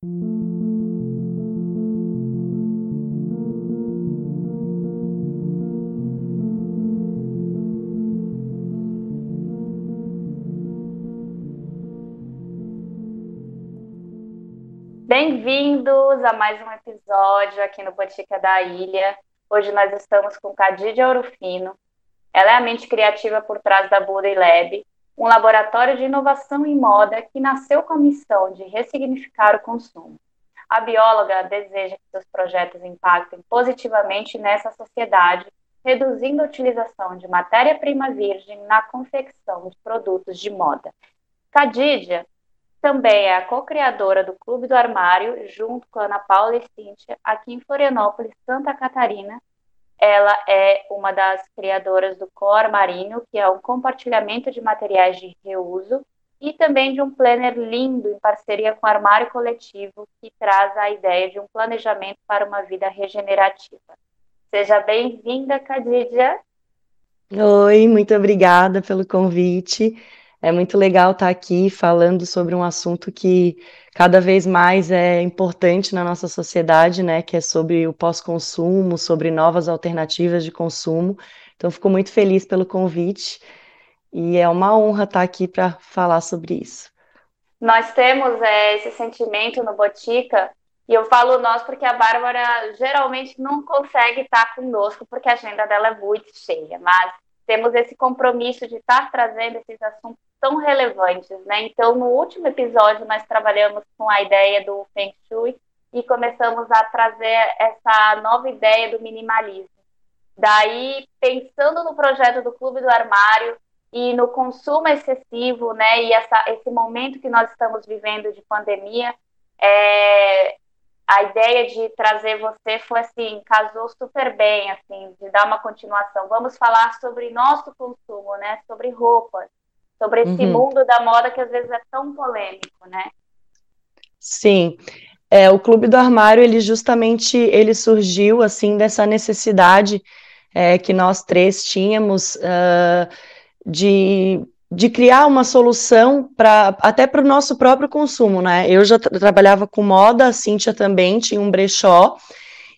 Bem-vindos a mais um episódio aqui no Botica da Ilha. Hoje nós estamos com Cadidia Orofino. Ela é a mente criativa por trás da Buda Lab, um laboratório de inovação em moda que nasceu com a missão de ressignificar o consumo. A bióloga deseja que seus projetos impactem positivamente nessa sociedade, reduzindo a utilização de matéria-prima virgem na confecção de produtos de moda. Cadidia também é a co-criadora do Clube do Armário, junto com Ana Paula e Cíntia, aqui em Florianópolis, Santa Catarina. Ela é uma das criadoras do Co-Armarinho, que é um compartilhamento de materiais de reuso, e também de um planner lindo em parceria com o Armário Coletivo, que traz a ideia de um planejamento para uma vida regenerativa. Seja bem-vinda, Cadidia. Oi, muito obrigada pelo convite. É muito legal estar aqui falando sobre um assunto que cada vez mais é importante na nossa sociedade, né? Que é sobre o pós-consumo, sobre novas alternativas de consumo. Então, fico muito feliz pelo convite e é uma honra estar aqui para falar sobre isso. Nós temos é, esse sentimento no Botica, e eu falo nós porque a Bárbara geralmente não consegue estar conosco, porque a agenda dela é muito cheia, mas temos esse compromisso de estar trazendo esses assuntos tão relevantes, né? Então, no último episódio, nós trabalhamos com a ideia do Feng Shui e começamos a trazer essa nova ideia do minimalismo. Daí, pensando no projeto do Clube do Armário e no consumo excessivo, né, e essa, esse momento que nós estamos vivendo de pandemia, é, a ideia de trazer você foi assim, casou super bem, assim, de dar uma continuação. Vamos falar sobre nosso consumo, né, sobre roupas sobre esse uhum. mundo da moda que às vezes é tão polêmico, né? Sim. É, o Clube do Armário, ele justamente ele surgiu assim dessa necessidade é, que nós três tínhamos uh, de, de criar uma solução para até para o nosso próprio consumo, né? Eu já tra trabalhava com moda, a Cíntia também tinha um brechó,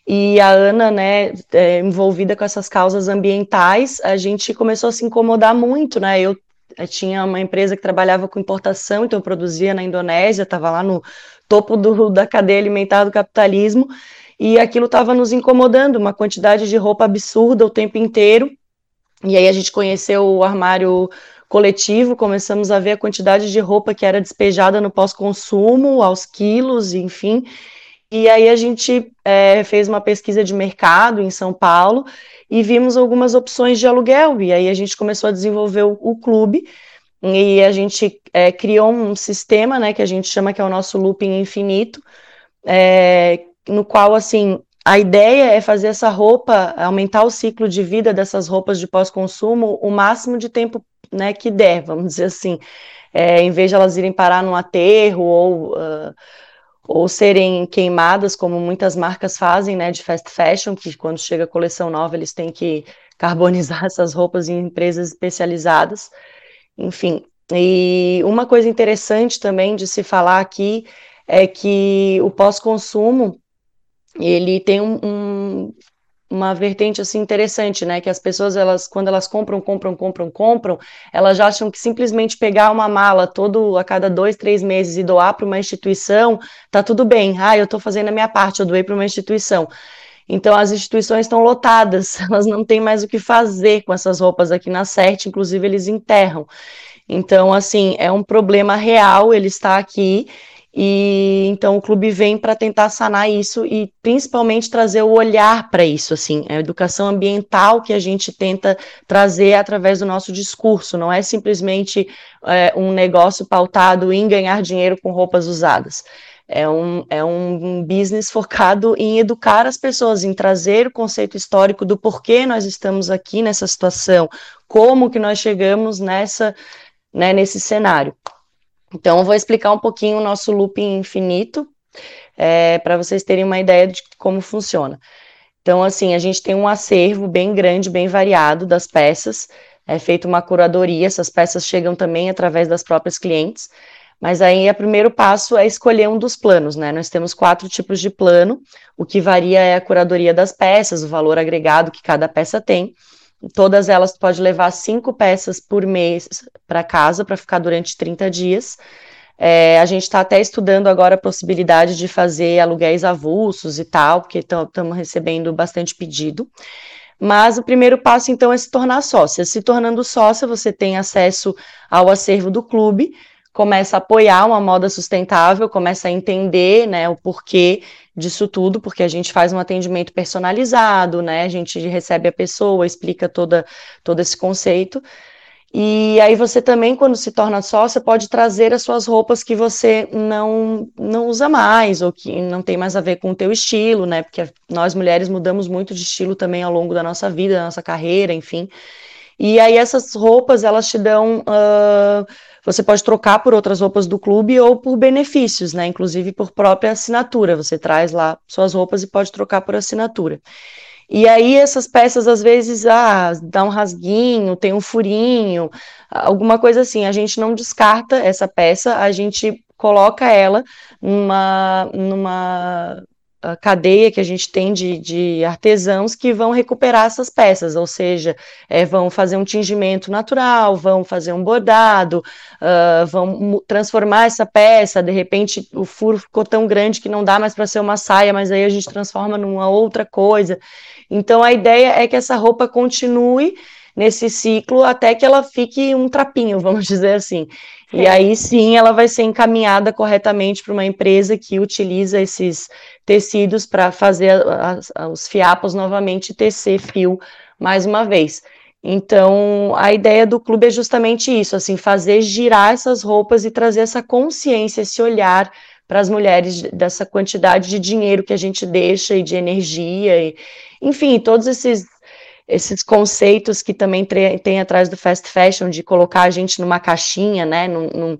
e a Ana, né, é, envolvida com essas causas ambientais, a gente começou a se incomodar muito, né? Eu eu tinha uma empresa que trabalhava com importação, então eu produzia na Indonésia, estava lá no topo do, da cadeia alimentar do capitalismo, e aquilo estava nos incomodando, uma quantidade de roupa absurda o tempo inteiro. E aí a gente conheceu o armário coletivo, começamos a ver a quantidade de roupa que era despejada no pós-consumo, aos quilos, enfim. E aí a gente é, fez uma pesquisa de mercado em São Paulo e vimos algumas opções de aluguel. E aí a gente começou a desenvolver o, o clube e a gente é, criou um sistema, né, que a gente chama que é o nosso looping infinito, é, no qual assim a ideia é fazer essa roupa, aumentar o ciclo de vida dessas roupas de pós-consumo o máximo de tempo né, que der, vamos dizer assim, é, em vez de elas irem parar num aterro ou uh, ou serem queimadas, como muitas marcas fazem, né, de fast fashion, que quando chega a coleção nova eles têm que carbonizar essas roupas em empresas especializadas. Enfim, e uma coisa interessante também de se falar aqui é que o pós-consumo ele tem um, um, uma vertente assim interessante, né? Que as pessoas elas quando elas compram, compram, compram, compram, elas acham que simplesmente pegar uma mala todo a cada dois, três meses e doar para uma instituição tá tudo bem. Ah, eu estou fazendo a minha parte, eu doei para uma instituição. Então as instituições estão lotadas, elas não têm mais o que fazer com essas roupas aqui na CERT, inclusive eles enterram. Então, assim, é um problema real, ele está aqui e então o clube vem para tentar sanar isso e principalmente trazer o olhar para isso, assim, a educação ambiental que a gente tenta trazer através do nosso discurso, não é simplesmente é, um negócio pautado em ganhar dinheiro com roupas usadas. É um, é um business focado em educar as pessoas, em trazer o conceito histórico do porquê nós estamos aqui nessa situação, como que nós chegamos nessa, né, nesse cenário. Então, eu vou explicar um pouquinho o nosso looping infinito, é, para vocês terem uma ideia de como funciona. Então, assim, a gente tem um acervo bem grande, bem variado das peças, é feita uma curadoria, essas peças chegam também através das próprias clientes, Mas aí o primeiro passo é escolher um dos planos, né? Nós temos quatro tipos de plano, o que varia é a curadoria das peças, o valor agregado que cada peça tem. Todas elas pode levar cinco peças por mês para casa para ficar durante 30 dias. É, a gente está até estudando agora a possibilidade de fazer aluguéis avulsos e tal, porque estamos recebendo bastante pedido. Mas o primeiro passo, então, é se tornar sócia. Se tornando sócia, você tem acesso ao acervo do clube, começa a apoiar uma moda sustentável, começa a entender né, o porquê disso tudo, porque a gente faz um atendimento personalizado, né? A gente recebe a pessoa, explica toda, todo esse conceito. E aí você também, quando se torna sócia, pode trazer as suas roupas que você não, não usa mais, ou que não tem mais a ver com o teu estilo, né? Porque nós mulheres mudamos muito de estilo também ao longo da nossa vida, da nossa carreira, enfim. E aí essas roupas, elas te dão... Uh, você pode trocar por outras roupas do clube ou por benefícios, né? Inclusive por própria assinatura. Você traz lá suas roupas e pode trocar por assinatura. E aí essas peças às vezes ah, dá um rasguinho, tem um furinho, alguma coisa assim. A gente não descarta essa peça, a gente coloca ela numa, numa cadeia que a gente tem de, de, artesãos que vão recuperar essas peças, ou seja, é, vão fazer um tingimento natural, vão fazer um bordado, uh, vão transformar essa peça, de repente o furo ficou tão grande que não dá mais para ser uma saia, mas aí a gente transforma numa outra coisa. Então a ideia é que essa roupa continue nesse ciclo até que ela fique um trapinho, vamos dizer assim. E aí sim ela vai ser encaminhada corretamente para uma empresa que utiliza esses tecidos para fazer os fiapos novamente tecer fio mais uma vez. Então, a ideia do clube é justamente isso, assim, fazer girar essas roupas e trazer essa consciência, esse olhar para as mulheres dessa quantidade de dinheiro que a gente deixa e de energia, e, enfim, todos esses esses conceitos que também tem atrás do fast fashion, de colocar a gente numa caixinha, né, num, num,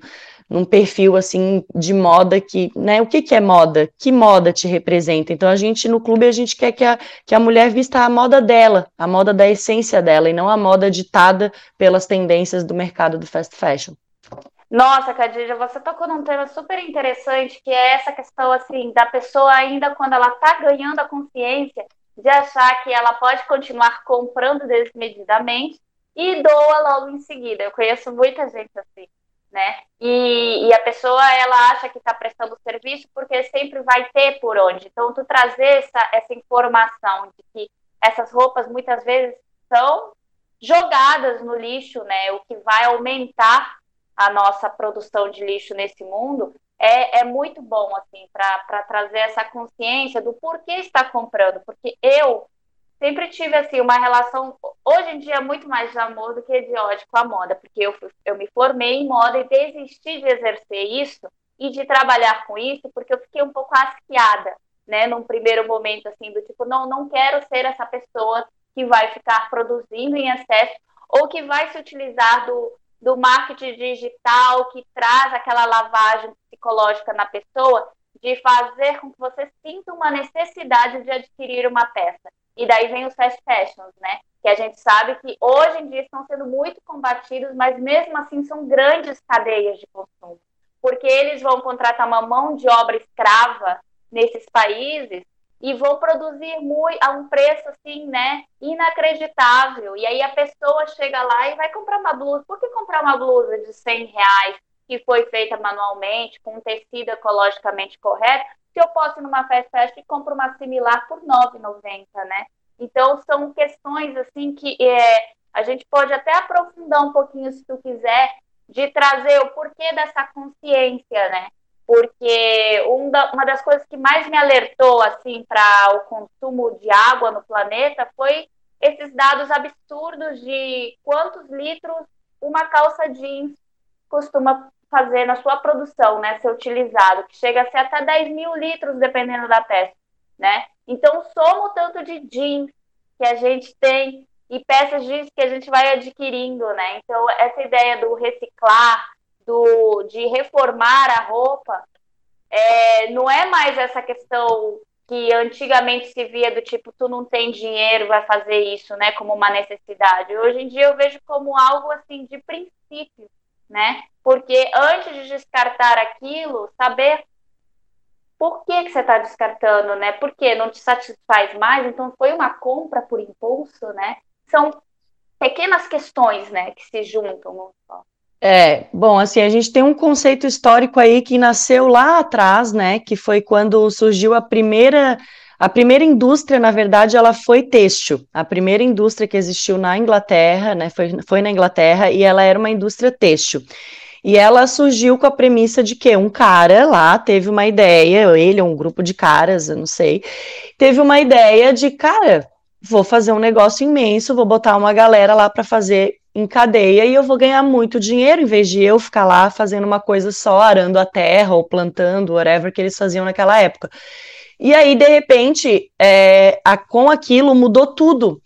num, perfil, assim, de moda que, né, o que que é moda? Que moda te representa? Então, a gente, no clube, a gente quer que a, que a mulher vista a moda dela, a moda da essência dela, e não a moda ditada pelas tendências do mercado do fast fashion. Nossa, Cadija, você tocou num tema super interessante, que é essa questão, assim, da pessoa ainda quando ela tá ganhando a consciência, de achar que ela pode continuar comprando desmedidamente e doa logo em seguida. Eu conheço muita gente assim, né? E, e a pessoa ela acha que está prestando serviço porque sempre vai ter por onde. Então, tu trazer essa, essa informação de que essas roupas muitas vezes são jogadas no lixo, né? O que vai aumentar a nossa produção de lixo nesse mundo é, é muito bom, assim, para trazer essa consciência do porquê está comprando, porque eu sempre tive, assim, uma relação, hoje em dia, muito mais de amor do que de ódio com a moda, porque eu, eu me formei em moda e desisti de exercer isso e de trabalhar com isso, porque eu fiquei um pouco asqueada, né, num primeiro momento, assim, do tipo, não, não quero ser essa pessoa que vai ficar produzindo em excesso ou que vai se utilizar do, do marketing digital que traz aquela lavagem psicológica na pessoa de fazer com que você sinta uma necessidade de adquirir uma peça. E daí vem os fast fashions, né? Que a gente sabe que hoje em dia estão sendo muito combatidos, mas mesmo assim são grandes cadeias de consumo. Porque eles vão contratar uma mão de obra escrava nesses países e vão produzir muito, a um preço assim, né, inacreditável. E aí a pessoa chega lá e vai comprar uma blusa. Por que comprar uma blusa de 100 reais que foi feita manualmente, com um tecido ecologicamente correto, se eu posso ir numa fast fashion e compro uma similar por R$ 9,90, né? Então são questões assim que é, a gente pode até aprofundar um pouquinho se tu quiser de trazer o porquê dessa consciência, né? Porque um da, uma das coisas que mais me alertou assim para o consumo de água no planeta foi esses dados absurdos de quantos litros uma calça jeans costuma fazer na sua produção, né, ser utilizado, que chega a ser até 10 mil litros, dependendo da peça, né? Então, soma o tanto de jeans que a gente tem e peças jeans que a gente vai adquirindo, né? Então, essa ideia do reciclar, do, de reformar a roupa, é, não é mais essa questão que antigamente se via do tipo, tu não tem dinheiro, vai fazer isso, né, como uma necessidade. Hoje em dia eu vejo como algo assim de princípio, né? Porque antes de descartar aquilo, saber por que, que você está descartando, né? Por que não te satisfaz mais? Então foi uma compra por impulso, né? São pequenas questões, né, que se juntam. É, bom, assim, a gente tem um conceito histórico aí que nasceu lá atrás, né, que foi quando surgiu a primeira a primeira indústria, na verdade, ela foi têxtil. A primeira indústria que existiu na Inglaterra, né, foi, foi na Inglaterra, e ela era uma indústria têxtil. E ela surgiu com a premissa de que um cara lá teve uma ideia, ele, um grupo de caras, eu não sei, teve uma ideia de, cara, vou fazer um negócio imenso, vou botar uma galera lá para fazer em cadeia e eu vou ganhar muito dinheiro em vez de eu ficar lá fazendo uma coisa só, arando a terra ou plantando, whatever que eles faziam naquela época. E aí, de repente, é, a, com aquilo mudou tudo.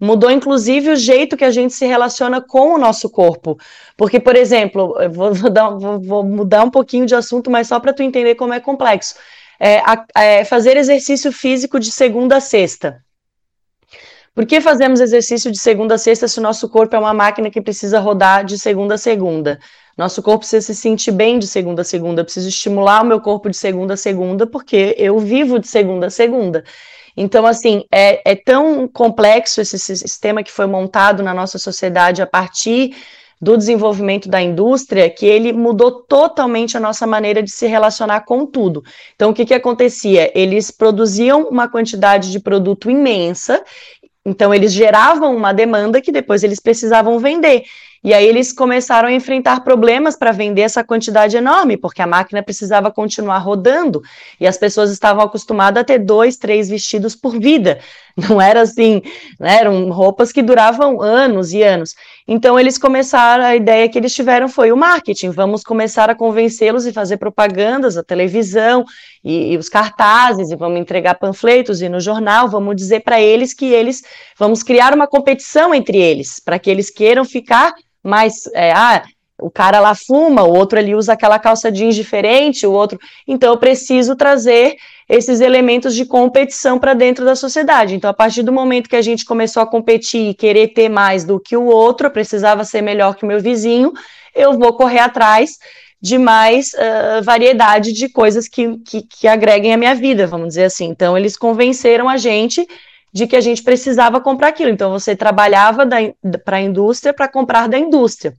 Mudou, inclusive, o jeito que a gente se relaciona com o nosso corpo. Porque, por exemplo, vou, vou, dar, vou, vou mudar um pouquinho de assunto, mas só para tu entender como é complexo. É, a, é, fazer exercício físico de segunda a sexta. Por que fazemos exercício de segunda a sexta se o nosso corpo é uma máquina que precisa rodar de segunda a segunda? Nosso corpo precisa se sentir bem de segunda a segunda, eu preciso estimular o meu corpo de segunda a segunda, porque eu vivo de segunda a segunda. Então, assim, é, é tão complexo esse sistema que foi montado na nossa sociedade a partir do desenvolvimento da indústria que ele mudou totalmente a nossa maneira de se relacionar com tudo. Então, o que, que acontecia? Eles produziam uma quantidade de produto imensa então, eles geravam uma demanda que depois eles precisavam vender. E aí eles começaram a enfrentar problemas para vender essa quantidade enorme, porque a máquina precisava continuar rodando e as pessoas estavam acostumadas a ter dois, três vestidos por vida. Não era assim, né? eram roupas que duravam anos e anos. Então eles começaram, a ideia que eles tiveram foi o marketing. Vamos começar a convencê-los e fazer propagandas, a televisão e, e os cartazes, e vamos entregar panfletos e no jornal, vamos dizer para eles que eles vamos criar uma competição entre eles, para que eles queiram ficar mais. É, ah, o cara lá fuma, o outro ali usa aquela calça jeans diferente, o outro. Então, eu preciso trazer esses elementos de competição para dentro da sociedade. Então, a partir do momento que a gente começou a competir e querer ter mais do que o outro, precisava ser melhor que o meu vizinho, eu vou correr atrás de mais uh, variedade de coisas que, que, que agreguem a minha vida, vamos dizer assim. Então, eles convenceram a gente de que a gente precisava comprar aquilo. Então, você trabalhava para a indústria para comprar da indústria.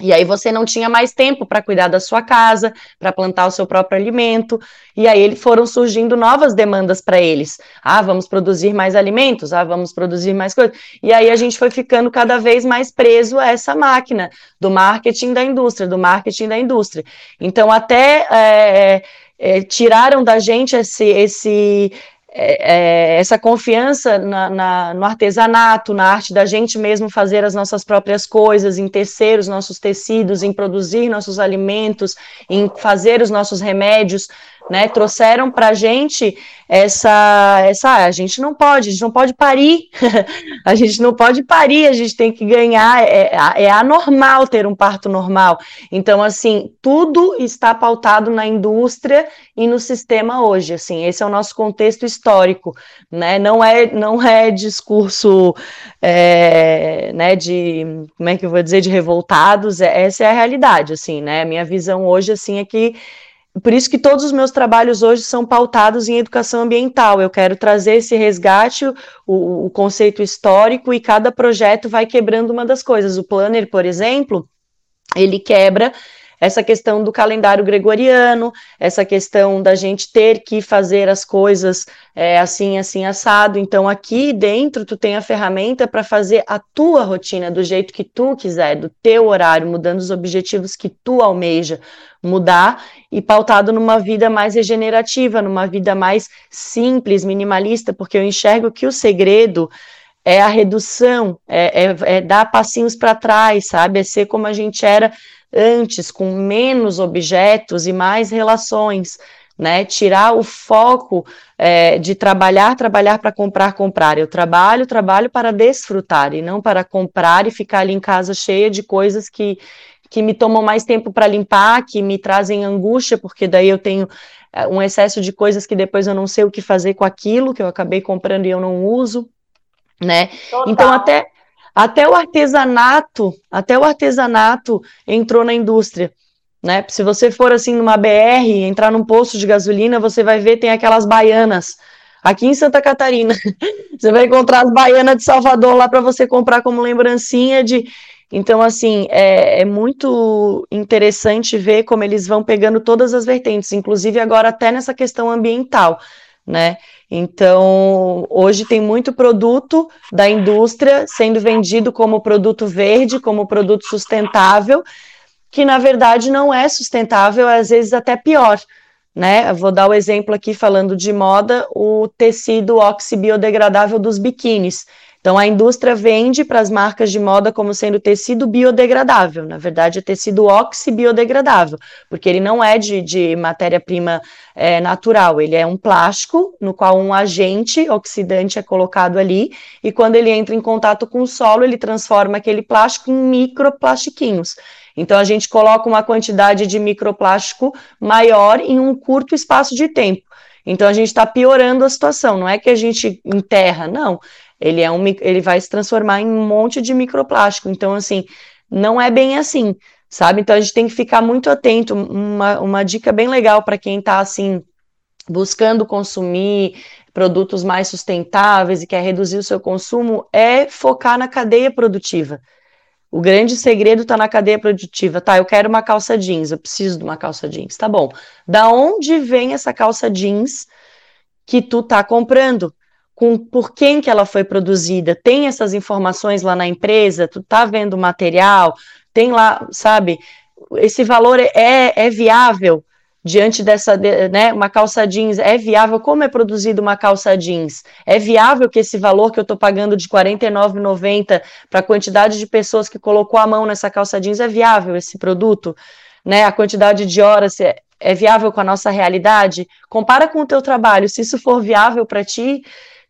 E aí você não tinha mais tempo para cuidar da sua casa, para plantar o seu próprio alimento. E aí foram surgindo novas demandas para eles. Ah, vamos produzir mais alimentos, ah, vamos produzir mais coisas. E aí a gente foi ficando cada vez mais preso a essa máquina do marketing da indústria, do marketing da indústria. Então, até é, é, tiraram da gente esse, esse é, é, essa confiança na, na, no artesanato, na arte da gente mesmo fazer as nossas próprias coisas, em tecer os nossos tecidos, em produzir nossos alimentos, em fazer os nossos remédios, né? Trouxeram para a gente essa, essa, a gente não pode, a gente não pode parir, a gente não pode parir, a gente tem que ganhar, é, é anormal ter um parto normal. Então, assim, tudo está pautado na indústria e no sistema hoje, assim, esse é o nosso contexto histórico, né, não é, não é discurso, é, né, de, como é que eu vou dizer, de revoltados, é, essa é a realidade, assim, né, a minha visão hoje, assim, é que por isso que todos os meus trabalhos hoje são pautados em educação ambiental. Eu quero trazer esse resgate, o, o conceito histórico, e cada projeto vai quebrando uma das coisas. O Planner, por exemplo, ele quebra essa questão do calendário gregoriano, essa questão da gente ter que fazer as coisas é, assim, assim, assado. Então, aqui dentro, tu tem a ferramenta para fazer a tua rotina do jeito que tu quiser, do teu horário, mudando os objetivos que tu almeja mudar e pautado numa vida mais regenerativa, numa vida mais simples, minimalista, porque eu enxergo que o segredo é a redução, é, é, é dar passinhos para trás, sabe? É ser como a gente era antes, com menos objetos e mais relações, né? Tirar o foco é, de trabalhar, trabalhar para comprar, comprar. Eu trabalho, trabalho para desfrutar e não para comprar e ficar ali em casa cheia de coisas que, que me tomam mais tempo para limpar, que me trazem angústia, porque daí eu tenho é, um excesso de coisas que depois eu não sei o que fazer com aquilo que eu acabei comprando e eu não uso, né? Total. Então até Até o artesanato, até o artesanato entrou na indústria. Né? Se você for assim numa BR, entrar num posto de gasolina, você vai ver tem aquelas baianas. Aqui em Santa Catarina, você vai encontrar as baianas de Salvador lá para você comprar como lembrancinha de. Então, assim, é, é, muito interessante ver como eles vão pegando todas as vertentes, inclusive agora até nessa questão ambiental, né? Então, hoje tem muito produto da indústria sendo vendido como produto verde, como produto sustentável, que na verdade não é sustentável, às vezes até pior. Né? Eu vou dar o exemplo aqui falando de moda, o tecido oxibiodegradável dos biquínis. Então, a indústria vende para as marcas de moda como sendo tecido biodegradável. Na verdade, é tecido oxibiodegradável, porque ele não é de, de matéria-prima é, natural, ele é um plástico no qual um agente oxidante é colocado ali, e quando ele entra em contato com o solo, ele transforma aquele plástico em microplastiquinhos. Então, a gente coloca uma quantidade de microplástico maior em um curto espaço de tempo. Então, a gente está piorando a situação, não é que a gente enterra, não ele é um ele vai se transformar em um monte de microplástico. Então, assim, não é bem assim, sabe? Então a gente tem que ficar muito atento. Uma, uma dica bem legal para quem está assim buscando consumir produtos mais sustentáveis e quer reduzir o seu consumo é focar na cadeia produtiva. O grande segredo está na cadeia produtiva. Tá, eu quero uma calça jeans, eu preciso de uma calça jeans. Tá bom. Da onde vem essa calça jeans que tu tá comprando? Com por quem que ela foi produzida, tem essas informações lá na empresa, tu tá vendo o material, tem lá, sabe, esse valor é, é viável diante dessa, né, uma calça jeans, é viável, como é produzida uma calça jeans? É viável que esse valor que eu estou pagando de R$ 49,90 para a quantidade de pessoas que colocou a mão nessa calça jeans, é viável esse produto? Né, a quantidade de horas é, é viável com a nossa realidade? Compara com o teu trabalho, se isso for viável para ti,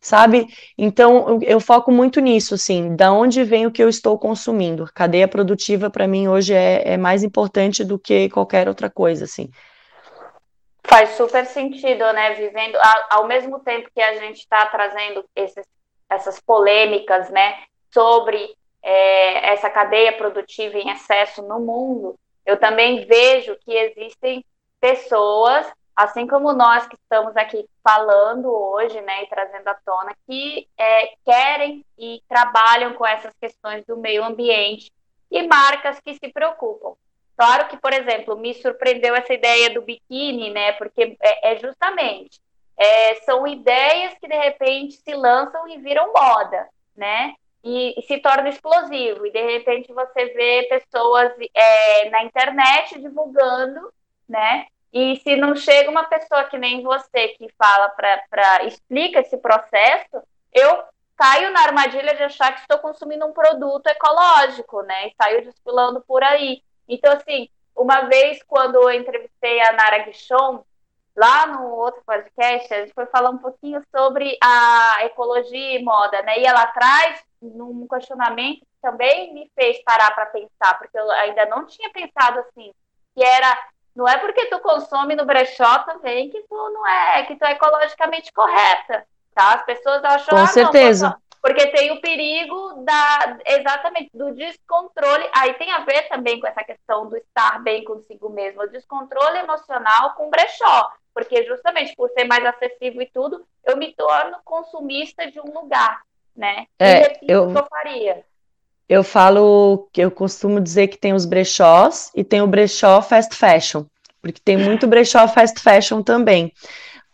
sabe? Então eu, eu, foco muito nisso, assim, da onde vem o que eu estou consumindo. Cadeia produtiva para mim hoje é, é, mais importante do que qualquer outra coisa, assim. Faz super sentido, né? Vivendo ao mesmo tempo que a gente está trazendo esses, essas polêmicas, né, sobre é, essa cadeia produtiva em excesso no mundo, eu também vejo que existem pessoas assim como nós que estamos aqui falando hoje, né, e trazendo à tona, que é, querem e trabalham com essas questões do meio ambiente e marcas que se preocupam. Claro que, por exemplo, me surpreendeu essa ideia do biquíni, né, porque é, é justamente é, são ideias que de repente se lançam e viram moda, né? E, e, se torna explosivo. E de repente você vê pessoas é, na internet divulgando, né? E se não chega uma pessoa que nem você que fala para explica esse processo, eu caio na armadilha de achar que estou consumindo um produto ecológico, né? E saio desfilando por aí. Então, assim, uma vez quando eu entrevistei a Nara Guichon, lá no outro podcast, a gente foi falar um pouquinho sobre a ecologia e moda, né? E ela traz num questionamento que também me fez parar para pensar, porque eu ainda não tinha pensado assim, que era não é porque tu consome no brechó também que tu não é, que tu é ecologicamente correta, tá? As pessoas acham Com ah, certeza. Não, porque tem o perigo da exatamente do descontrole. Aí tem a ver também com essa questão do estar bem consigo mesmo, o descontrole emocional com brechó, porque justamente por ser mais acessível e tudo, eu me torno consumista de um lugar, né? É, eu, que eu faria. Eu falo que eu costumo dizer que tem os brechós e tem o brechó fast fashion, porque tem muito brechó fast fashion também.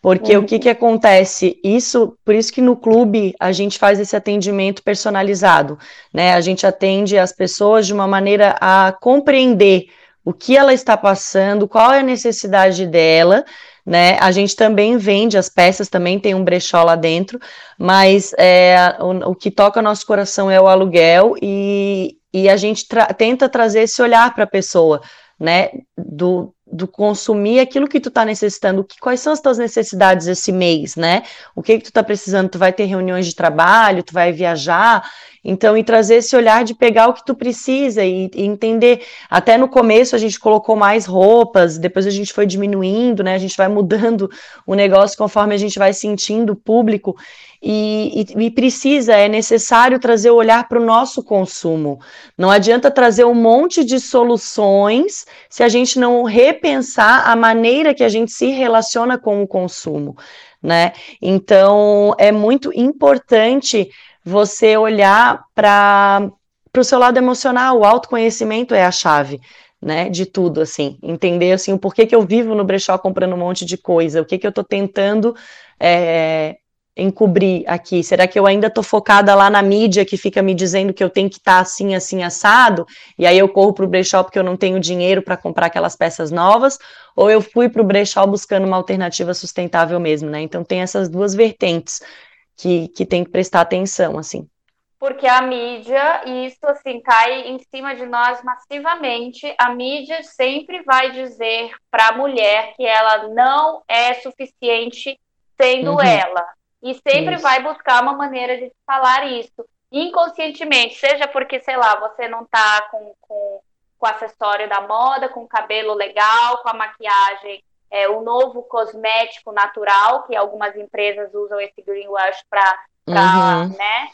Porque uhum. o que, que acontece? Isso, por isso que no clube a gente faz esse atendimento personalizado, né? A gente atende as pessoas de uma maneira a compreender o que ela está passando, qual é a necessidade dela, né? A gente também vende as peças, também tem um brechó lá dentro, mas é, o, o, que toca nosso coração é o aluguel e, e a gente tra tenta trazer esse olhar para a pessoa, né? Do, do consumir aquilo que tu está necessitando, que, quais são as tuas necessidades esse mês, né? O que que tu está precisando? Tu vai ter reuniões de trabalho, tu vai viajar, Então, e trazer esse olhar de pegar o que tu precisa e, e, entender. Até no começo a gente colocou mais roupas, depois a gente foi diminuindo, né? A gente vai mudando o negócio conforme a gente vai sentindo o público. E, e, e, precisa, é necessário trazer o olhar para o nosso consumo. Não adianta trazer um monte de soluções se a gente não repensar a maneira que a gente se relaciona com o consumo, né? Então, é muito importante você olhar para o seu lado emocional, o autoconhecimento é a chave. Né, de tudo, assim, entender, assim, o porquê que eu vivo no brechó comprando um monte de coisa, o que que eu estou tentando é, encobrir aqui? Será que eu ainda estou focada lá na mídia que fica me dizendo que eu tenho que estar tá assim, assim, assado? E aí eu corro para o brechó porque eu não tenho dinheiro para comprar aquelas peças novas? Ou eu fui para o brechó buscando uma alternativa sustentável mesmo, né? Então tem essas duas vertentes que, que tem que prestar atenção, assim. Porque a mídia, e isso assim, cai em cima de nós massivamente, a mídia sempre vai dizer para a mulher que ela não é suficiente sendo uhum. ela e sempre isso. vai buscar uma maneira de falar isso inconscientemente, seja porque, sei lá, você não tá com, com, com acessório da moda, com cabelo legal, com a maquiagem, é, o novo cosmético natural, que algumas empresas usam esse greenwash para uhum. né,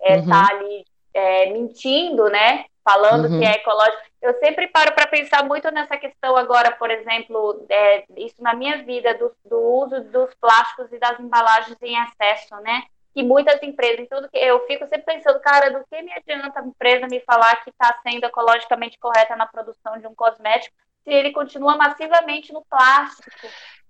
é, uhum. tá ali é, mentindo, né, falando uhum. que é ecológico. Eu sempre paro para pensar muito nessa questão agora, por exemplo, é, isso na minha vida, do, do, uso dos plásticos e das embalagens em excesso, né? Que muitas empresas, tudo que eu fico sempre pensando, cara, do que me adianta a empresa me falar que está sendo ecologicamente correta na produção de um cosmético ele continua massivamente no plástico?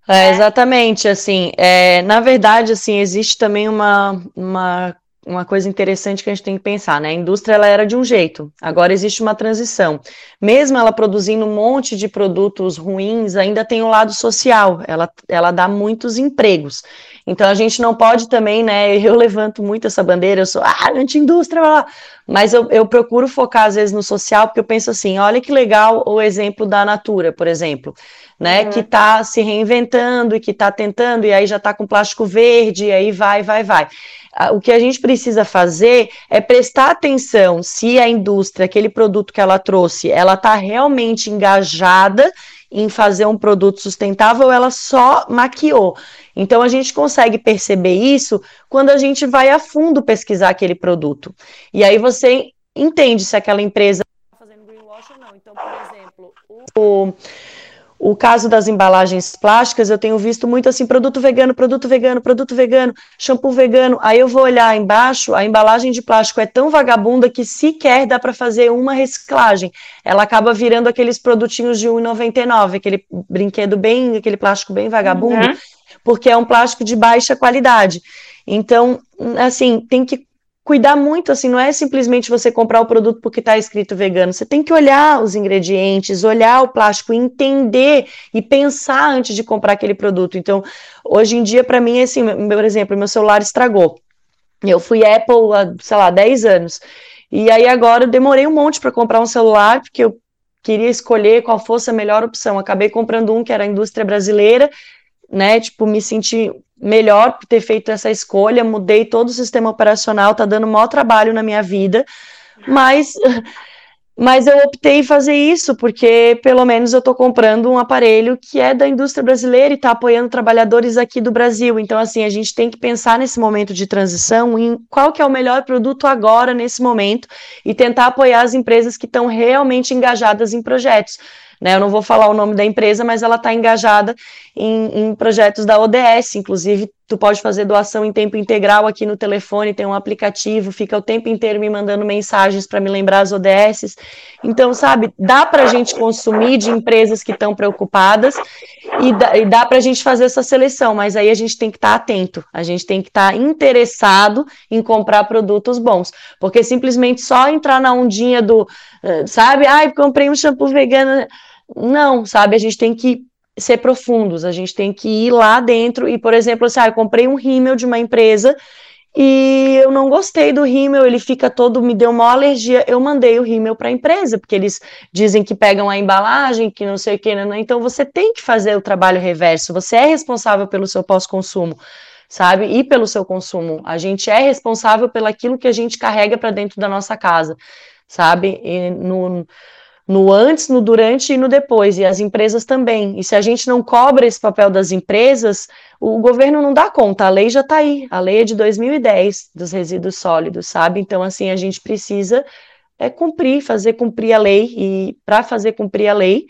É, né? exatamente, assim, é, na verdade, assim, existe também uma, uma uma coisa interessante que a gente tem que pensar, né? A indústria ela era de um jeito, agora existe uma transição. Mesmo ela produzindo um monte de produtos ruins, ainda tem o um lado social, ela, ela dá muitos empregos. Então a gente não pode também, né? Eu levanto muito essa bandeira, eu sou ah, anti-indústria, mas eu, eu procuro focar às vezes no social, porque eu penso assim: olha que legal o exemplo da Natura, por exemplo, né? Uhum. Que está se reinventando e que está tentando, e aí já está com plástico verde, e aí vai, vai, vai o que a gente precisa fazer é prestar atenção se a indústria, aquele produto que ela trouxe, ela está realmente engajada em fazer um produto sustentável, ela só maquiou. Então a gente consegue perceber isso quando a gente vai a fundo pesquisar aquele produto. E aí você entende se aquela empresa está fazendo greenwash ou não. Então, por exemplo, o o caso das embalagens plásticas, eu tenho visto muito assim, produto vegano, produto vegano, produto vegano, shampoo vegano. Aí eu vou olhar embaixo, a embalagem de plástico é tão vagabunda que sequer dá para fazer uma reciclagem. Ela acaba virando aqueles produtinhos de 1,99, aquele brinquedo bem, aquele plástico bem vagabundo, uhum. porque é um plástico de baixa qualidade. Então, assim, tem que cuidar muito, assim, não é simplesmente você comprar o produto porque está escrito vegano, você tem que olhar os ingredientes, olhar o plástico, entender e pensar antes de comprar aquele produto. Então, hoje em dia, para mim, é assim, por exemplo, meu celular estragou. Eu fui Apple há, sei lá, 10 anos. E aí agora eu demorei um monte para comprar um celular, porque eu queria escolher qual fosse a melhor opção. Acabei comprando um que era a indústria brasileira, né? Tipo, me senti melhor por ter feito essa escolha, mudei todo o sistema operacional, tá dando maior trabalho na minha vida, mas mas eu optei fazer isso porque pelo menos eu estou comprando um aparelho que é da indústria brasileira e está apoiando trabalhadores aqui do Brasil. Então, assim, a gente tem que pensar nesse momento de transição em qual que é o melhor produto agora, nesse momento, e tentar apoiar as empresas que estão realmente engajadas em projetos. Né? Eu não vou falar o nome da empresa, mas ela está engajada em, em, projetos da ODS, inclusive tu pode fazer doação em tempo integral aqui no telefone, tem um aplicativo, fica o tempo inteiro me mandando mensagens para me lembrar as ODS. Então, sabe, dá para a gente consumir de empresas que estão preocupadas e dá, dá para a gente fazer essa seleção, mas aí a gente tem que estar tá atento, a gente tem que estar tá interessado em comprar produtos bons, porque simplesmente só entrar na ondinha do, eh, sabe, ai, comprei um shampoo vegano não, sabe? A gente tem que ser profundos, a gente tem que ir lá dentro e, por exemplo, assim, ah, eu comprei um rímel de uma empresa e eu não gostei do rímel, ele fica todo, me deu uma alergia, eu mandei o rímel para a empresa, porque eles dizem que pegam a embalagem, que não sei o que, não, então você tem que fazer o trabalho reverso, você é responsável pelo seu pós-consumo, sabe? E pelo seu consumo. A gente é responsável pelaquilo que a gente carrega para dentro da nossa casa, sabe? E no, no antes, no durante e no depois, e as empresas também. E se a gente não cobra esse papel das empresas, o governo não dá conta, a lei já está aí, a lei é de 2010 dos resíduos sólidos, sabe? Então, assim, a gente precisa é cumprir, fazer cumprir a lei, e para fazer cumprir a lei,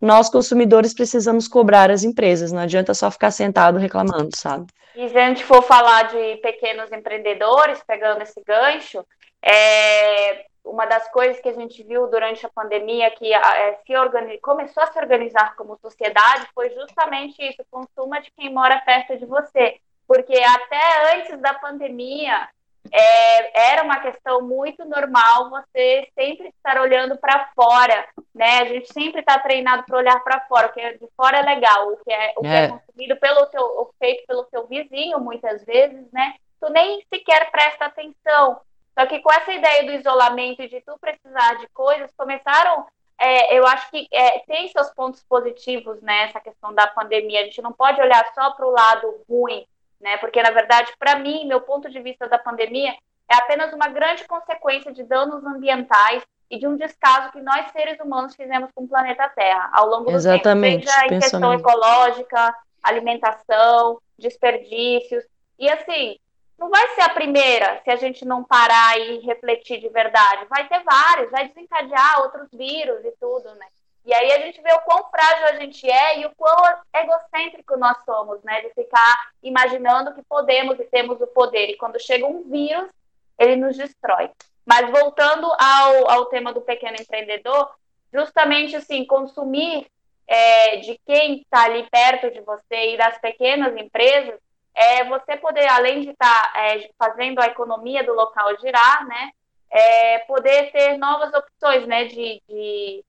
nós consumidores precisamos cobrar as empresas, não adianta só ficar sentado reclamando, sabe? E se a gente for falar de pequenos empreendedores, pegando esse gancho, é, uma das coisas que a gente viu durante a pandemia que é, se organiz... começou a se organizar como sociedade foi justamente isso, consuma de quem mora perto de você. Porque até antes da pandemia, é, era uma questão muito normal você sempre estar olhando para fora, né? A gente sempre está treinado para olhar para fora, o que é de fora é legal, o que é, o que é. é consumido pelo teu, feito pelo teu vizinho, muitas vezes, né? Tu nem sequer presta atenção. Só que com essa ideia do isolamento e de tu precisar de coisas, começaram é, eu acho que é, tem seus pontos positivos nessa né, questão da pandemia. A gente não pode olhar só para o lado ruim, né? Porque, na verdade, para mim, meu ponto de vista da pandemia é apenas uma grande consequência de danos ambientais e de um descaso que nós, seres humanos, fizemos com o planeta Terra ao longo do Exatamente, tempo, seja em questão ecológica, alimentação, desperdícios. E, assim, não vai ser a primeira se a gente não parar e refletir de verdade. Vai ter vários, vai desencadear outros vírus e tudo, né? E aí a gente vê o quão frágil a gente é e o quão egocêntrico nós somos, né? De ficar imaginando que podemos e temos o poder. E quando chega um vírus, ele nos destrói. Mas voltando ao, ao tema do pequeno empreendedor, justamente assim, consumir é, de quem está ali perto de você e das pequenas empresas, é você poder, além de estar tá, é, fazendo a economia do local girar, né? É, poder ter novas opções, né? de, de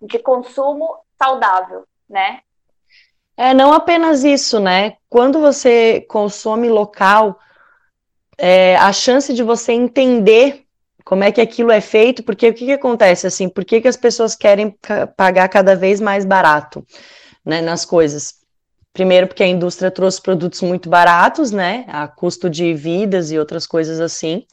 de consumo saudável, né? É, não apenas isso, né? Quando você consome local, é, a chance de você entender como é que aquilo é feito, porque o que, que acontece assim? Por que, que as pessoas querem pagar cada vez mais barato né, nas coisas? Primeiro, porque a indústria trouxe produtos muito baratos, né? A custo de vidas e outras coisas assim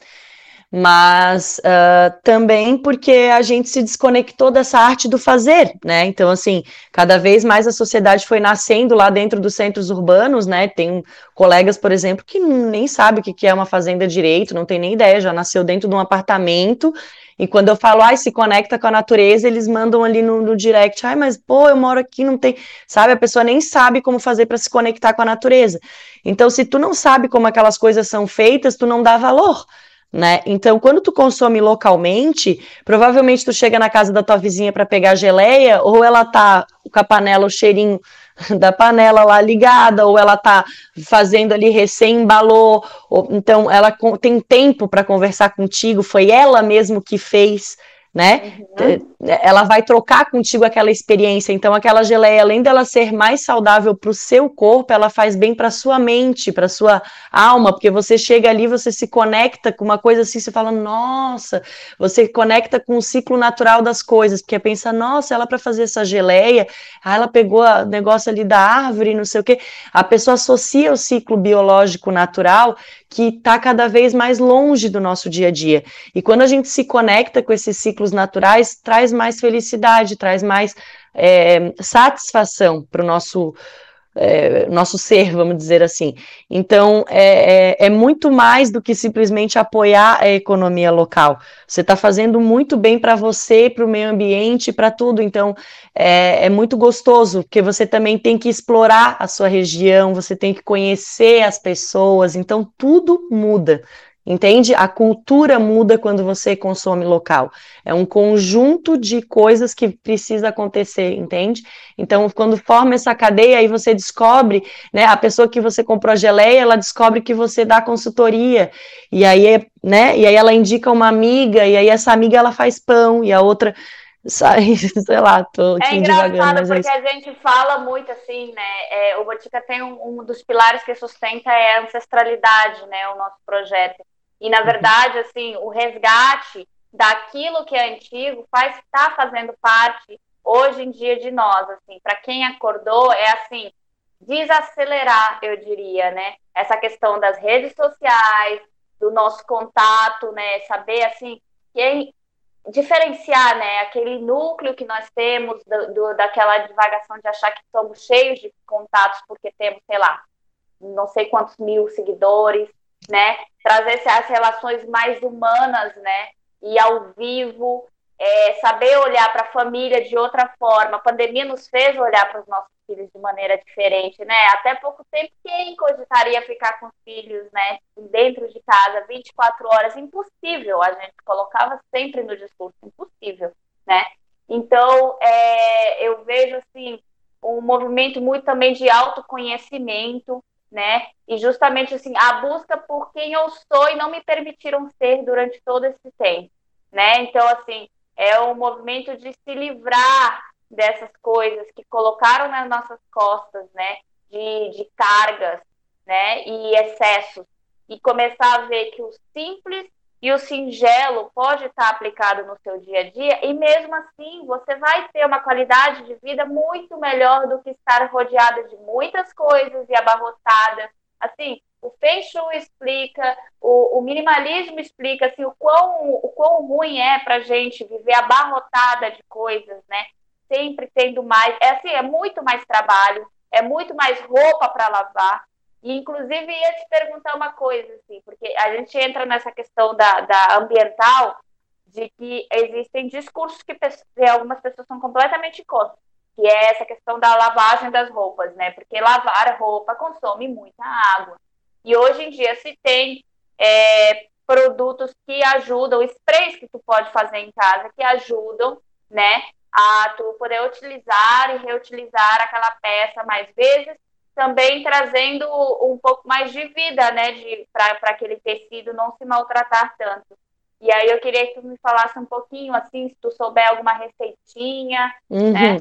mas uh, também porque a gente se desconectou dessa arte do fazer, né? Então, assim, cada vez mais a sociedade foi nascendo lá dentro dos centros urbanos, né? Tem colegas, por exemplo, que nem sabe o que é uma fazenda direito, não tem nem ideia, já nasceu dentro de um apartamento. E quando eu falo, ai, se conecta com a natureza, eles mandam ali no, no direct, ai, mas pô, eu moro aqui, não tem, sabe? A pessoa nem sabe como fazer para se conectar com a natureza. Então, se tu não sabe como aquelas coisas são feitas, tu não dá valor né? Então, quando tu consome localmente, provavelmente tu chega na casa da tua vizinha para pegar geleia, ou ela tá com a panela, o cheirinho da panela lá ligada, ou ela tá fazendo ali recém embalou, ou, então ela tem tempo para conversar contigo, foi ela mesmo que fez, né? Uhum. Ela vai trocar contigo aquela experiência. Então, aquela geleia, além dela ser mais saudável para o seu corpo, ela faz bem para sua mente, para sua alma, porque você chega ali, você se conecta com uma coisa assim, você fala, nossa, você conecta com o ciclo natural das coisas, porque pensa, nossa, ela para fazer essa geleia, ah, ela pegou o negócio ali da árvore, não sei o quê. A pessoa associa o ciclo biológico natural que está cada vez mais longe do nosso dia a dia. E quando a gente se conecta com esses ciclos naturais, traz mais felicidade, traz mais é, satisfação para o nosso é, nosso ser, vamos dizer assim. Então, é, é, é muito mais do que simplesmente apoiar a economia local. Você está fazendo muito bem para você, para o meio ambiente, para tudo. Então, é, é muito gostoso, porque você também tem que explorar a sua região, você tem que conhecer as pessoas. Então, tudo muda. Entende? A cultura muda quando você consome local. É um conjunto de coisas que precisa acontecer, entende? Então, quando forma essa cadeia, aí você descobre, né? A pessoa que você comprou a geleia, ela descobre que você dá consultoria. E aí, né? E aí ela indica uma amiga, e aí essa amiga ela faz pão, e a outra sai, sei lá, tô aqui É engraçado, é porque é a gente fala muito assim, né? É, o Botica tem um, um dos pilares que sustenta é a ancestralidade, né? O nosso projeto. E, na verdade, assim, o resgate daquilo que é antigo faz está fazendo parte hoje em dia de nós, assim, para quem acordou é assim, desacelerar, eu diria, né? essa questão das redes sociais, do nosso contato, né? Saber assim quem diferenciar, né? Aquele núcleo que nós temos do, do, daquela divagação de achar que somos cheios de contatos porque temos, sei lá, não sei quantos mil seguidores, né? Trazer as relações mais humanas, né? E ao vivo, é, saber olhar para a família de outra forma. A pandemia nos fez olhar para os nossos filhos de maneira diferente, né? Até pouco tempo, quem cogitaria ficar com os filhos, né, dentro de casa 24 horas? Impossível, a gente colocava sempre no discurso, impossível, né? Então, é, eu vejo, assim, um movimento muito também de autoconhecimento, né? E justamente, assim, a busca por quem eu sou e não me permitiram ser durante todo esse tempo, né? Então, assim, é um movimento de se livrar dessas coisas que colocaram nas nossas costas, né, de, de cargas, né, e excessos, e começar a ver que o simples e o singelo pode estar aplicado no seu dia a dia, e mesmo assim você vai ter uma qualidade de vida muito melhor do que estar rodeada de muitas coisas e abarrotada. Assim, o Feng Shui explica, o, o minimalismo explica assim, o, quão, o quão ruim é para gente viver abarrotada de coisas, né? sempre tendo mais, é assim, é muito mais trabalho, é muito mais roupa para lavar. Inclusive, ia te perguntar uma coisa, assim, porque a gente entra nessa questão da, da ambiental, de que existem discursos que algumas pessoas são completamente contra, que é essa questão da lavagem das roupas, né? Porque lavar roupa consome muita água. E hoje em dia se tem é, produtos que ajudam, sprays que tu pode fazer em casa, que ajudam, né, a tu poder utilizar e reutilizar aquela peça mais vezes, também trazendo um pouco mais de vida, né, para aquele tecido não se maltratar tanto. E aí eu queria que tu me falasse um pouquinho, assim, se tu souber alguma receitinha, uhum. né?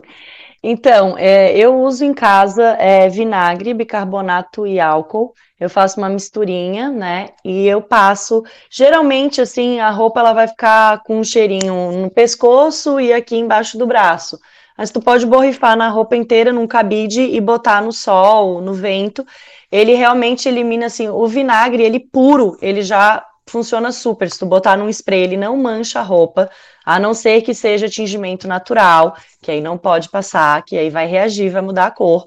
Então, é, eu uso em casa é, vinagre, bicarbonato e álcool. Eu faço uma misturinha, né? E eu passo. Geralmente, assim, a roupa ela vai ficar com um cheirinho no pescoço e aqui embaixo do braço. Mas tu pode borrifar na roupa inteira num cabide e botar no sol, no vento. Ele realmente elimina assim o vinagre, ele puro, ele já funciona super. Se tu botar num spray, ele não mancha a roupa, a não ser que seja tingimento natural, que aí não pode passar, que aí vai reagir, vai mudar a cor.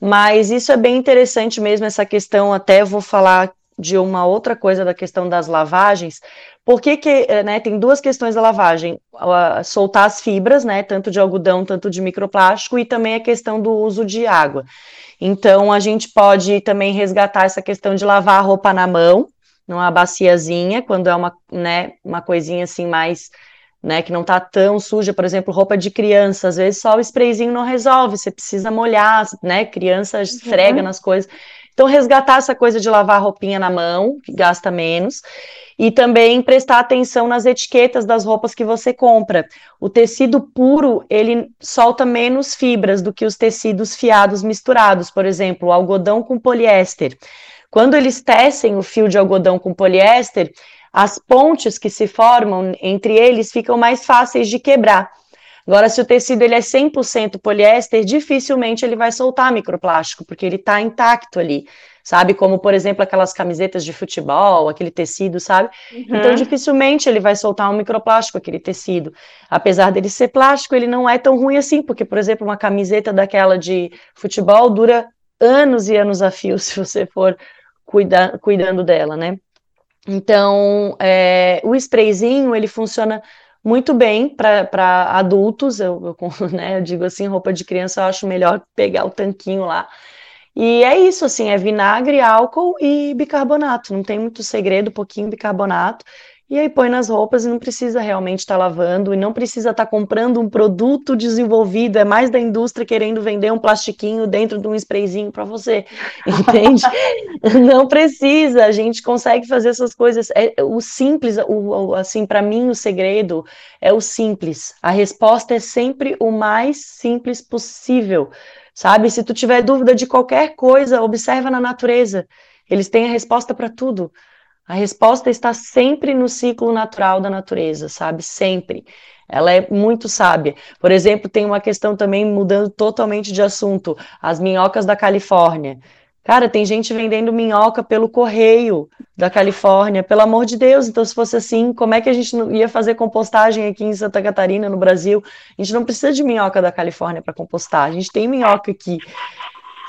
Mas isso é bem interessante mesmo, essa questão, até vou falar de uma outra coisa da questão das lavagens. Por que, que eh, né, tem duas questões da lavagem? Soltar as fibras, né, tanto de algodão, tanto de microplástico, e também a questão do uso de água. Então, a gente pode também resgatar essa questão de lavar a roupa na mão, numa baciazinha, quando é uma, né, uma coisinha assim mais, né, que não tá tão suja, por exemplo, roupa de criança, às vezes só o sprayzinho não resolve, você precisa molhar, né, criança esfrega uhum. nas coisas. Então, resgatar essa coisa de lavar roupinha na mão, que gasta menos, e também prestar atenção nas etiquetas das roupas que você compra. O tecido puro, ele solta menos fibras do que os tecidos fiados misturados, por exemplo, algodão com poliéster. Quando eles tecem o fio de algodão com poliéster, as pontes que se formam entre eles ficam mais fáceis de quebrar. Agora, se o tecido ele é 100% poliéster, dificilmente ele vai soltar microplástico, porque ele está intacto ali, sabe? Como, por exemplo, aquelas camisetas de futebol, aquele tecido, sabe? Uhum. Então, dificilmente ele vai soltar um microplástico, aquele tecido. Apesar dele ser plástico, ele não é tão ruim assim, porque, por exemplo, uma camiseta daquela de futebol dura anos e anos a fio, se você for cuida, cuidando dela, né? Então, é, o sprayzinho, ele funciona muito bem para adultos, eu, eu, né, eu digo assim, roupa de criança eu acho melhor pegar o tanquinho lá. E é isso, assim, é vinagre, álcool e bicarbonato, não tem muito segredo, pouquinho bicarbonato, e aí põe nas roupas e não precisa realmente estar tá lavando e não precisa estar tá comprando um produto desenvolvido, é mais da indústria querendo vender um plastiquinho dentro de um sprayzinho para você, entende? não precisa, a gente consegue fazer essas coisas. É, o simples, o, o assim, para mim o segredo é o simples. A resposta é sempre o mais simples possível, sabe? Se tu tiver dúvida de qualquer coisa, observa na natureza. Eles têm a resposta para tudo. A resposta está sempre no ciclo natural da natureza, sabe? Sempre. Ela é muito sábia. Por exemplo, tem uma questão também mudando totalmente de assunto: as minhocas da Califórnia. Cara, tem gente vendendo minhoca pelo correio da Califórnia, pelo amor de Deus. Então, se fosse assim, como é que a gente ia fazer compostagem aqui em Santa Catarina, no Brasil? A gente não precisa de minhoca da Califórnia para compostar, a gente tem minhoca aqui,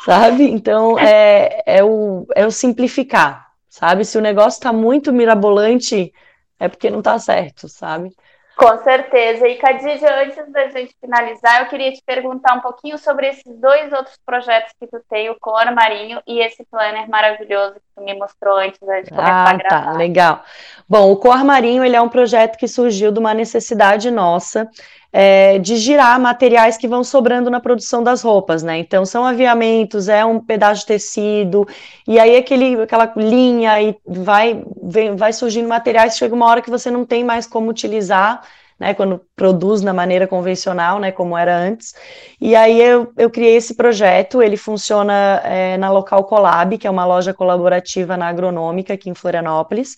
sabe? Então, é, é, o, é o simplificar, sabe? Se o negócio está muito mirabolante, é porque não está certo, sabe? Com certeza. E, Khadija, antes da gente finalizar, eu queria te perguntar um pouquinho sobre esses dois outros projetos que tu tem, o Cor Marinho e esse planner maravilhoso que tu me mostrou antes da gente começar ah, a tá, gravar. Tá, legal. Bom, o Cor Marinho, ele é um projeto que surgiu de uma necessidade nossa, é, de girar materiais que vão sobrando na produção das roupas, né? Então são aviamentos, é um pedaço de tecido, e aí aquele, aquela linha e vai, vem, vai surgindo materiais, chega uma hora que você não tem mais como utilizar, né? Quando produz na maneira convencional, né? Como era antes. E aí eu, eu criei esse projeto, ele funciona é, na Local Collab, que é uma loja colaborativa na agronômica aqui em Florianópolis.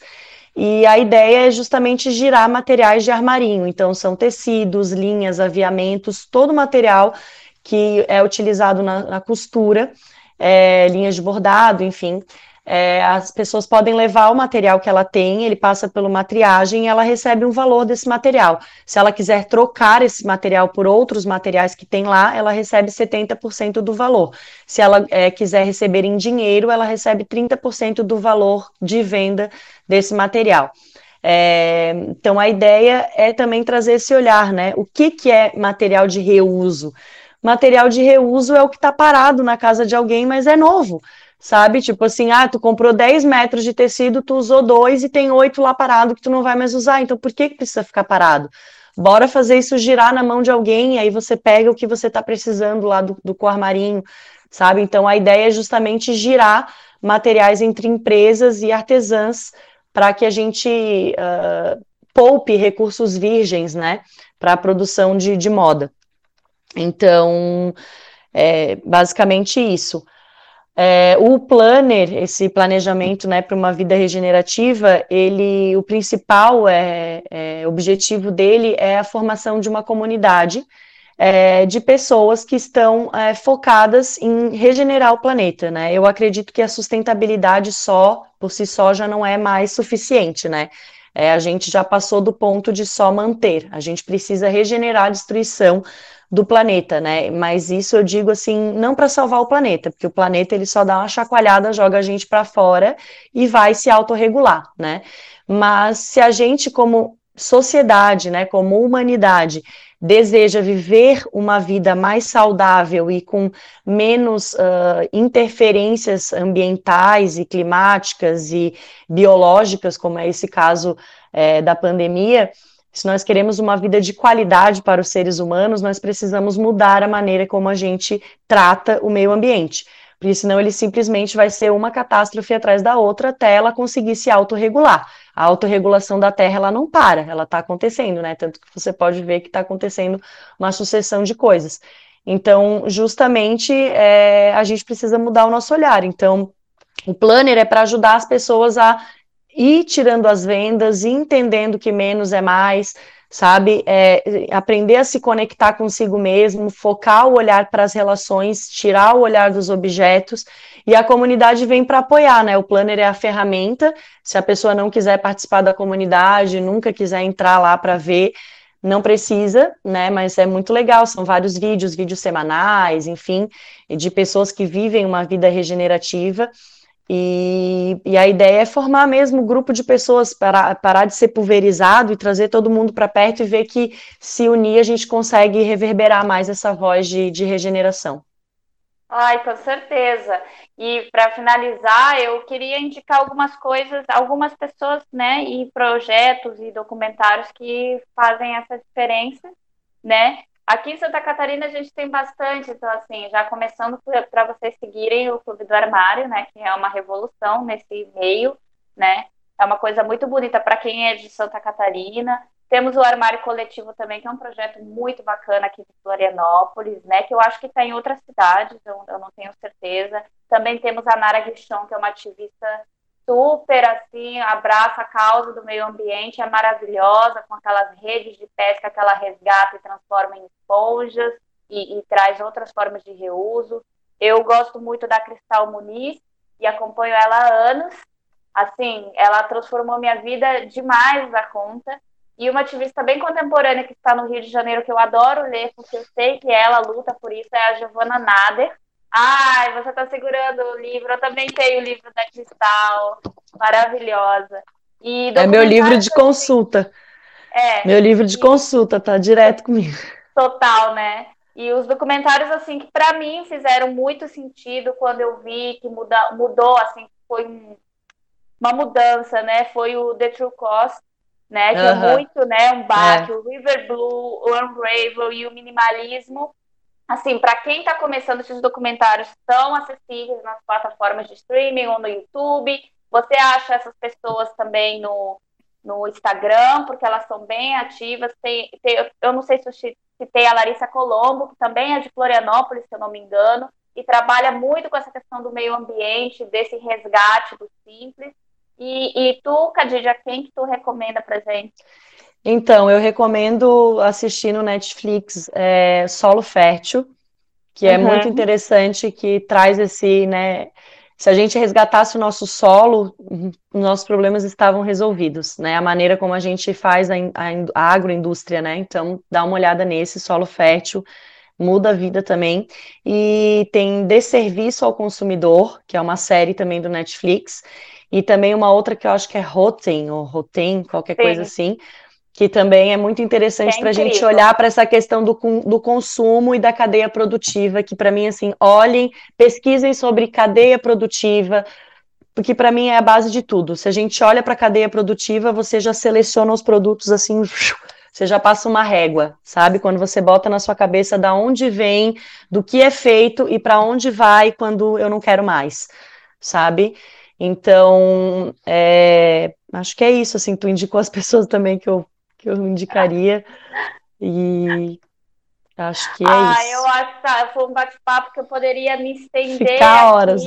E a ideia é justamente girar materiais de armarinho. Então, são tecidos, linhas, aviamentos, todo material que é utilizado na, na costura, é, linhas de bordado, enfim, é, as pessoas podem levar o material que ela tem, ele passa por uma triagem e ela recebe um valor desse material. Se ela quiser trocar esse material por outros materiais que tem lá, ela recebe 70% do valor. Se ela é, quiser receber em dinheiro, ela recebe 30% do valor de venda desse material. É, então, a ideia é também trazer esse olhar, né? O que, que é material de reuso? Material de reuso é o que está parado na casa de alguém, mas é novo sabe? Tipo assim, ah, tu comprou 10 metros de tecido, tu usou dois e tem oito lá parado que tu não vai mais usar, então por que, que precisa ficar parado? Bora fazer isso girar na mão de alguém, aí você pega o que você está precisando lá do, do marinho, sabe? Então a ideia é justamente girar materiais entre empresas e artesãs para que a gente uh, poupe recursos virgens, né, para a produção de, de moda. Então, é basicamente isso. É, o planner, esse planejamento né, para uma vida regenerativa, ele, o principal é, é, objetivo dele é a formação de uma comunidade é, de pessoas que estão é, focadas em regenerar o planeta, né? Eu acredito que a sustentabilidade só, por si só, já não é mais suficiente, né? É, a gente já passou do ponto de só manter, a gente precisa regenerar a destruição do planeta, né? Mas isso eu digo assim, não para salvar o planeta, porque o planeta ele só dá uma chacoalhada, joga a gente para fora e vai se autorregular, né? Mas se a gente como sociedade, né, como humanidade, deseja viver uma vida mais saudável e com menos uh, interferências ambientais e climáticas e biológicas, como é esse caso é, da pandemia, se nós queremos uma vida de qualidade para os seres humanos, nós precisamos mudar a maneira como a gente trata o meio ambiente. Porque senão ele simplesmente vai ser uma catástrofe atrás da outra até ela conseguir se autorregular. A autorregulação da Terra ela não para, ela está acontecendo, né? Tanto que você pode ver que está acontecendo uma sucessão de coisas. Então, justamente, é, a gente precisa mudar o nosso olhar. Então, o planner é para ajudar as pessoas a ir tirando as vendas, entendendo que menos é mais, sabe? É, aprender a se conectar consigo mesmo, focar o olhar para as relações, tirar o olhar dos objetos, e a comunidade vem para apoiar, né? O planner é a ferramenta. Se a pessoa não quiser participar da comunidade, nunca quiser entrar lá para ver, não precisa, né? Mas é muito legal. São vários vídeos, vídeos semanais, enfim, de pessoas que vivem uma vida regenerativa e, e, a ideia é formar mesmo um grupo de pessoas, para, parar de ser pulverizado e trazer todo mundo para perto e ver que se unir a gente consegue reverberar mais essa voz de, de regeneração. Ai, com certeza. E para finalizar, eu queria indicar algumas coisas, algumas pessoas, né, e projetos e documentários que fazem essa diferença, né? Aqui em Santa Catarina a gente tem bastante, então assim, já começando para vocês seguirem o Clube do Armário, né, que é uma revolução nesse meio, né? É uma coisa muito bonita para quem é de Santa Catarina. Temos o Armário Coletivo também, que é um projeto muito bacana aqui de Florianópolis, né? Que eu acho que está em outras cidades, eu, eu não tenho certeza. Também temos a Nara Guichon, que é uma ativista super assim, abraça a causa do meio ambiente, é maravilhosa, com aquelas redes de pesca que ela resgata e transforma em esponjas e, e traz outras formas de reuso. Eu gosto muito da Cristal Muniz, e acompanho ela há anos. Assim, ela transformou minha vida demais da conta. E uma ativista bem contemporânea que está no Rio de Janeiro, que eu adoro ler, porque eu sei que ela luta por isso, é a Giovanna Nader. Ai, você está segurando o livro, eu também tenho o livro da Cristal, maravilhosa. E é meu livro de consulta. É. Meu livro de e... consulta, tá direto comigo. Total, né? E os documentários, assim, que para mim fizeram muito sentido quando eu vi que muda, mudou, assim, foi um, uma mudança, né? Foi o The True Cost, né? Que uh -huh. é muito, né? Um baque, é. o River Blue, o Unravel e o minimalismo. Assim, para quem está começando, esses documentários estão acessíveis nas plataformas de streaming ou no YouTube. Você acha essas pessoas também no, no Instagram, porque elas são bem ativas. Tem, tem, eu não sei se eu citei a Larissa Colombo, que também é de Florianópolis, se eu não me engano, e trabalha muito com essa questão do meio ambiente, desse resgate do simples. E, e tu, Cadidia, quem que tu recomenda pra gente? Então, eu recomendo assistir no Netflix é, Solo Fértil, que é uhum. muito interessante, que traz esse, né, se a gente resgatasse o nosso solo, nossos problemas estavam resolvidos, né? A maneira como a gente faz a, a, agroindústria, né? Então, dá uma olhada nesse solo fértil, muda a vida também. E tem Desserviço ao Consumidor, que é uma série também do Netflix, e também uma outra que eu acho que é Rotem, ou Rotem, qualquer Sim. coisa assim, que também é muito interessante é para a gente olhar para essa questão do, do consumo e da cadeia produtiva, que para mim, assim, olhem, pesquisem sobre cadeia produtiva, porque para mim é a base de tudo. Se a gente olha para a cadeia produtiva, você já seleciona os produtos assim, você já passa uma régua, sabe? Quando você bota na sua cabeça da onde vem, do que é feito e para onde vai quando eu não quero mais, sabe? Então, é, acho que é isso, assim, tu indicou as pessoas também que eu que eu indicaria. E acho que é ah, isso. Ah, eu acho que tá, foi um bate-papo que eu poderia me estender ficar horas.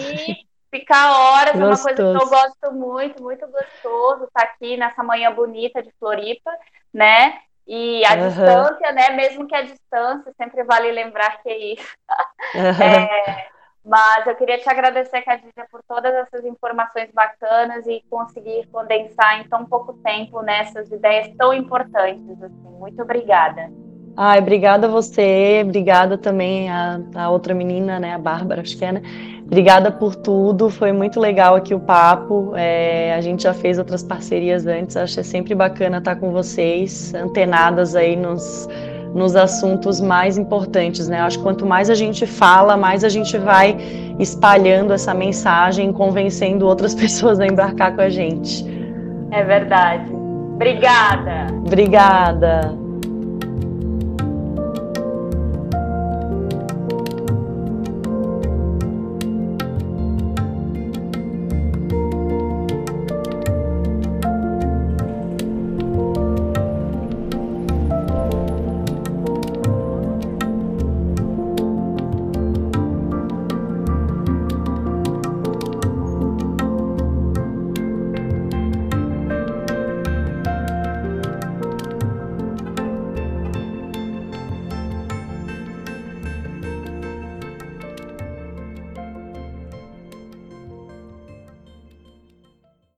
ficar horas, gostoso. é uma coisa que eu gosto muito, muito gostoso estar tá aqui nessa manhã bonita de Floripa, né? E a uhum. distância, né? Mesmo que a distância, sempre vale lembrar que é isso. Uhum. É, mas eu queria te agradecer, Cadídia, por todas essas informações bacanas e conseguir condensar em tão pouco tempo nessas ideias tão importantes. Assim. Muito obrigada. Ai, obrigada a você, obrigada também a, a outra menina, né, a Bárbara, acho que é, né? Obrigada por tudo, foi muito legal aqui o papo. É, a gente já fez outras parcerias antes, acho que é sempre bacana estar com vocês, antenadas aí nos nos assuntos mais importantes, né? Eu acho que quanto mais a gente fala, mais a gente vai espalhando essa mensagem, convencendo outras pessoas a embarcar com a gente. É verdade. Obrigada. Obrigada.